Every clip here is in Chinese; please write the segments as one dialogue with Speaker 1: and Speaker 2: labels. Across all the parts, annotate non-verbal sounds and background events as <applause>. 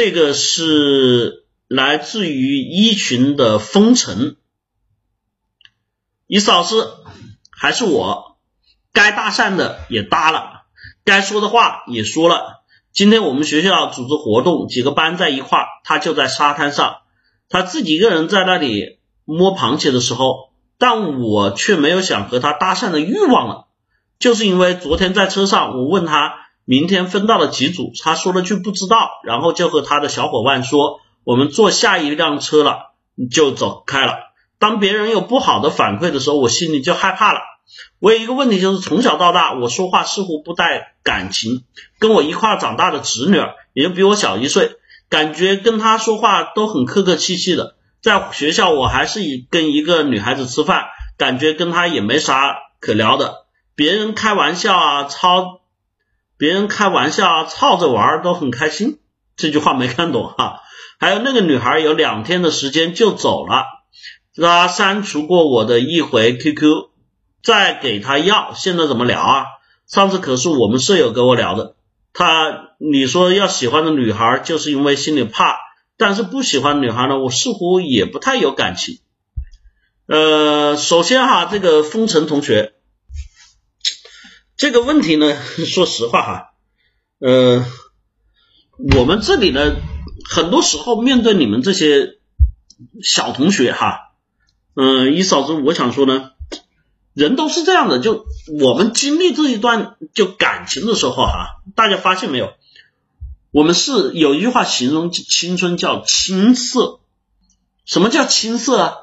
Speaker 1: 这个是来自于一群的风尘。伊老师还是我，该搭讪的也搭了，该说的话也说了。今天我们学校组织活动，几个班在一块，他就在沙滩上，他自己一个人在那里摸螃蟹的时候，但我却没有想和他搭讪的欲望了，就是因为昨天在车上，我问他明天分到了几组，他说了句不知道，然后就和他的小伙伴说我们坐下一辆车了，就走开了。当别人有不好的反馈的时候，我心里就害怕了。我有一个问题，就是从小到大，我说话似乎不带感情。跟我一块长大的侄女儿，也就比我小一岁，感觉跟她说话都很客客气气的。在学校，我还是以跟一个女孩子吃饭，感觉跟她也没啥可聊的。别人开玩笑啊，操，别人开玩笑啊，操着玩都很开心。这句话没看懂哈。还有那个女孩有两天的时间就走了。他删除过我的一回 QQ，再给他要，现在怎么聊啊？上次可是我们舍友跟我聊的，他你说要喜欢的女孩，就是因为心里怕，但是不喜欢女孩呢，我似乎也不太有感情。呃，首先哈，这个风尘同学，这个问题呢，<laughs> 说实话哈，呃，我们这里呢，很多时候面对你们这些小同学哈。嗯，一嫂子，我想说呢，人都是这样的，就我们经历这一段就感情的时候哈，大家发现没有？我们是有一句话形容青春叫青涩，什么叫青涩啊？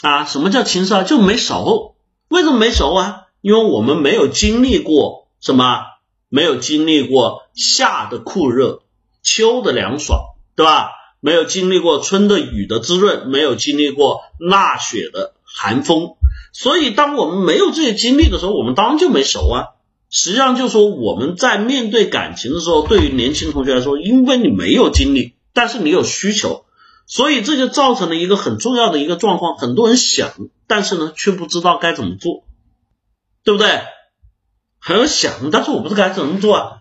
Speaker 1: 啊，什么叫青涩？就没熟。为什么没熟啊？因为我们没有经历过什么，没有经历过夏的酷热，秋的凉爽，对吧？没有经历过春的雨的滋润，没有经历过腊雪的寒风，所以当我们没有这些经历的时候，我们当然就没熟啊。实际上就说我们在面对感情的时候，对于年轻同学来说，因为你没有经历，但是你有需求，所以这就造成了一个很重要的一个状况：很多人想，但是呢却不知道该怎么做，对不对？很想，但是我不知该怎么做啊。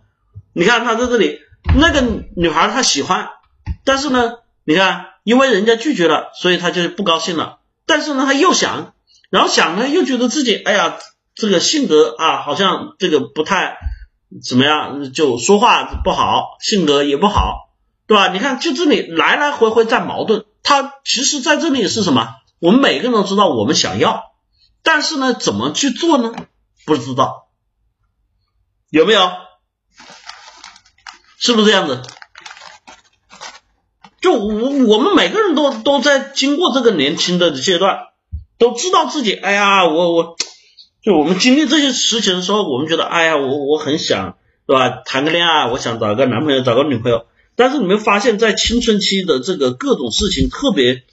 Speaker 1: 你看他在这里，那个女孩她喜欢。但是呢，你看，因为人家拒绝了，所以他就不高兴了。但是呢，他又想，然后想呢，又觉得自己，哎呀，这个性格啊，好像这个不太怎么样，就说话不好，性格也不好，对吧？你看，就这里来来回回在矛盾。他其实在这里是什么？我们每个人都知道我们想要，但是呢，怎么去做呢？不知道，有没有？是不是这样子？就我我们每个人都都在经过这个年轻的阶段，都知道自己，哎呀，我我，就我们经历这些事情的时候，我们觉得，哎呀，我我很想，对吧？谈个恋爱，我想找个男朋友，找个女朋友。但是你们发现，在青春期的这个各种事情特别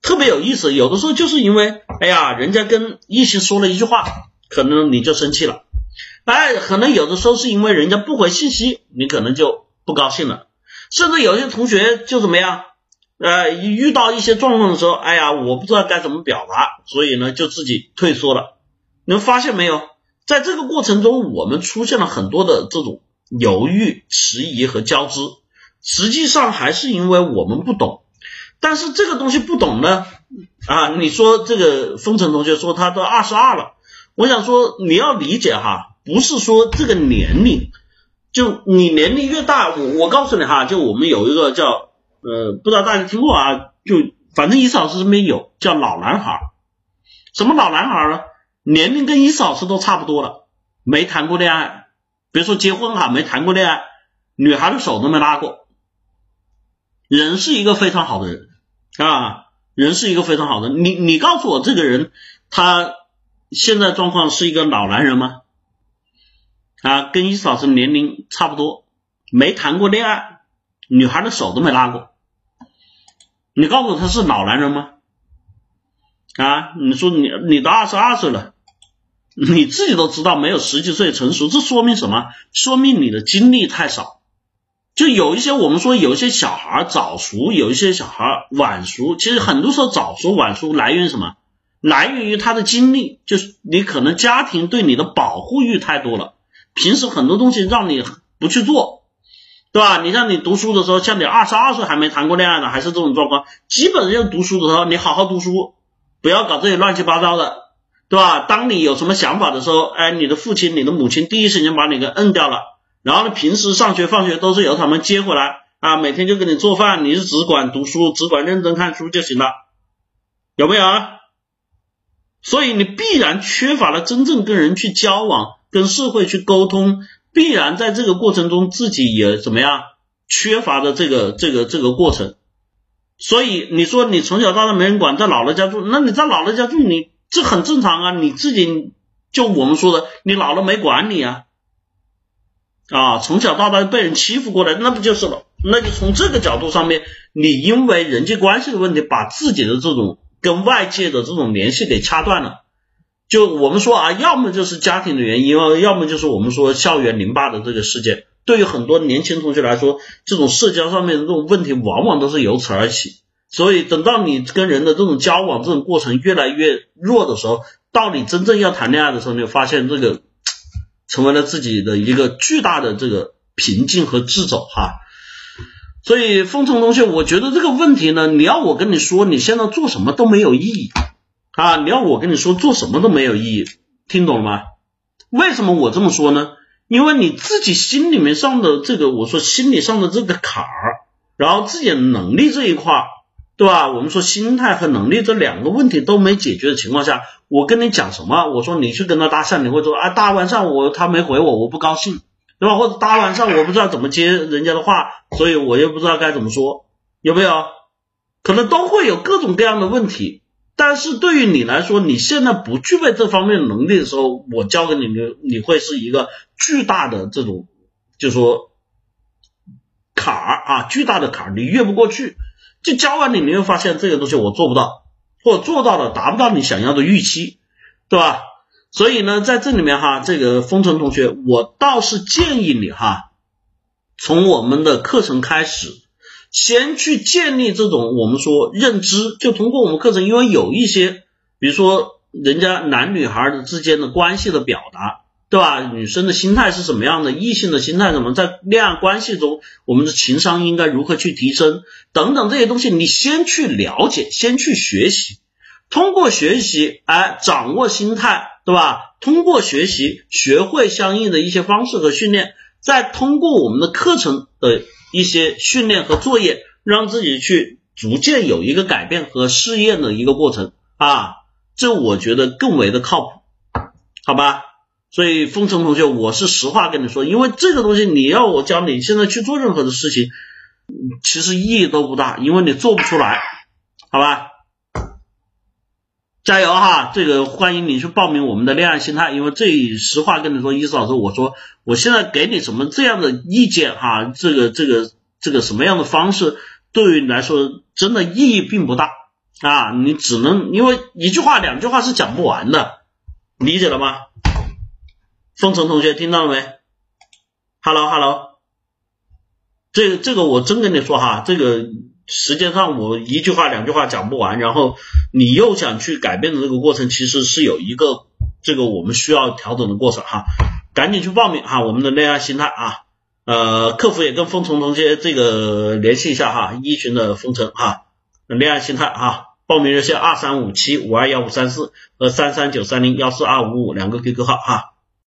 Speaker 1: 特别有意思，有的时候就是因为，哎呀，人家跟异性说了一句话，可能你就生气了，哎，可能有的时候是因为人家不回信息，你可能就不高兴了。甚至有些同学就怎么样，呃，遇到一些状况的时候，哎呀，我不知道该怎么表达，所以呢，就自己退缩了。你们发现没有，在这个过程中，我们出现了很多的这种犹豫、迟疑和交织，实际上还是因为我们不懂。但是这个东西不懂呢，啊，你说这个风尘同学说他都二十二了，我想说你要理解哈，不是说这个年龄。就你年龄越大，我我告诉你哈，就我们有一个叫呃，不知道大家听过啊，就反正伊斯老师这边有叫老男孩，什么老男孩呢？年龄跟伊斯老师都差不多了，没谈过恋爱，别说结婚哈，没谈过恋爱，女孩的手都没拉过，人是一个非常好的人啊，人是一个非常好的，你你告诉我这个人他现在状况是一个老男人吗？啊，跟伊嫂子年龄差不多，没谈过恋爱，女孩的手都没拉过。你告诉我他是老男人吗？啊，你说你你都二十二岁了，你自己都知道没有十几岁成熟，这说明什么？说明你的经历太少。就有一些我们说有一些小孩早熟，有一些小孩晚熟。其实很多时候早熟晚熟来源于什么？来源于他的经历，就是你可能家庭对你的保护欲太多了。平时很多东西让你不去做，对吧？你像你读书的时候，像你二十二岁还没谈过恋爱呢，还是这种状况，基本上读书的时候，你好好读书，不要搞这些乱七八糟的，对吧？当你有什么想法的时候，哎，你的父亲、你的母亲第一时间把你给摁掉了，然后呢，平时上学放学都是由他们接回来啊，每天就给你做饭，你是只管读书，只管认真看书就行了，有没有啊？所以你必然缺乏了真正跟人去交往。跟社会去沟通，必然在这个过程中自己也怎么样缺乏的这个这个这个过程，所以你说你从小到大没人管，在姥姥家住，那你在姥姥家住，你这很正常啊，你自己就我们说的，你姥姥没管你啊，啊，从小到大被人欺负过来，那不就是了？那就从这个角度上面，你因为人际关系的问题，把自己的这种跟外界的这种联系给掐断了。就我们说啊，要么就是家庭的原因，要么就是我们说校园凌霸的这个事件。对于很多年轻同学来说，这种社交上面的这种问题，往往都是由此而起。所以等到你跟人的这种交往这种过程越来越弱的时候，到你真正要谈恋爱的时候，你就发现这个 <tsk> 成为了自己的一个巨大的这个瓶颈和掣肘哈。所以，风尘同学，我觉得这个问题呢，你要我跟你说，你现在做什么都没有意义。啊，你要我跟你说做什么都没有意义，听懂了吗？为什么我这么说呢？因为你自己心里面上的这个，我说心理上的这个坎儿，然后自己的能力这一块，对吧？我们说心态和能力这两个问题都没解决的情况下，我跟你讲什么？我说你去跟他搭讪，你会说啊，搭完讪我他没回我，我不高兴，对吧？或者大晚上我不知道怎么接人家的话，所以我又不知道该怎么说，有没有？可能都会有各种各样的问题。但是对于你来说，你现在不具备这方面能力的时候，我教给你，你你会是一个巨大的这种，就说坎儿啊，巨大的坎儿，你越不过去。就教完你，你会发现这个东西我做不到，或者做到了达不到你想要的预期，对吧？所以呢，在这里面哈，这个风尘同学，我倒是建议你哈，从我们的课程开始。先去建立这种我们说认知，就通过我们课程，因为有一些，比如说人家男女孩的之间的关系的表达，对吧？女生的心态是什么样的？异性的心态怎么？在恋爱关系中，我们的情商应该如何去提升？等等这些东西，你先去了解，先去学习，通过学习，哎，掌握心态，对吧？通过学习，学会相应的一些方式和训练，再通过我们的课程的。一些训练和作业，让自己去逐渐有一个改变和试验的一个过程啊，这我觉得更为的靠谱，好吧？所以风尘同学，我是实话跟你说，因为这个东西你要我教你现在去做任何的事情，其实意义都不大，因为你做不出来，好吧？加油哈！这个欢迎你去报名我们的恋爱心态，因为这实话跟你说，伊思老师，我说我现在给你什么这样的意见哈，这个这个这个什么样的方式，对于你来说真的意义并不大啊，你只能因为一句话两句话是讲不完的，理解了吗？风尘同学听到了没？Hello Hello，这个这个我真跟你说哈，这个。时间上我一句话两句话讲不完，然后你又想去改变的这个过程，其实是有一个这个我们需要调整的过程哈，赶紧去报名哈，我们的恋爱心态啊，呃，客服也跟风尘同学这个联系一下哈，一群的风尘哈，恋爱心态哈，报名热线二三五七五二幺五三四和三三九三零幺四二五五两个 QQ 号哈。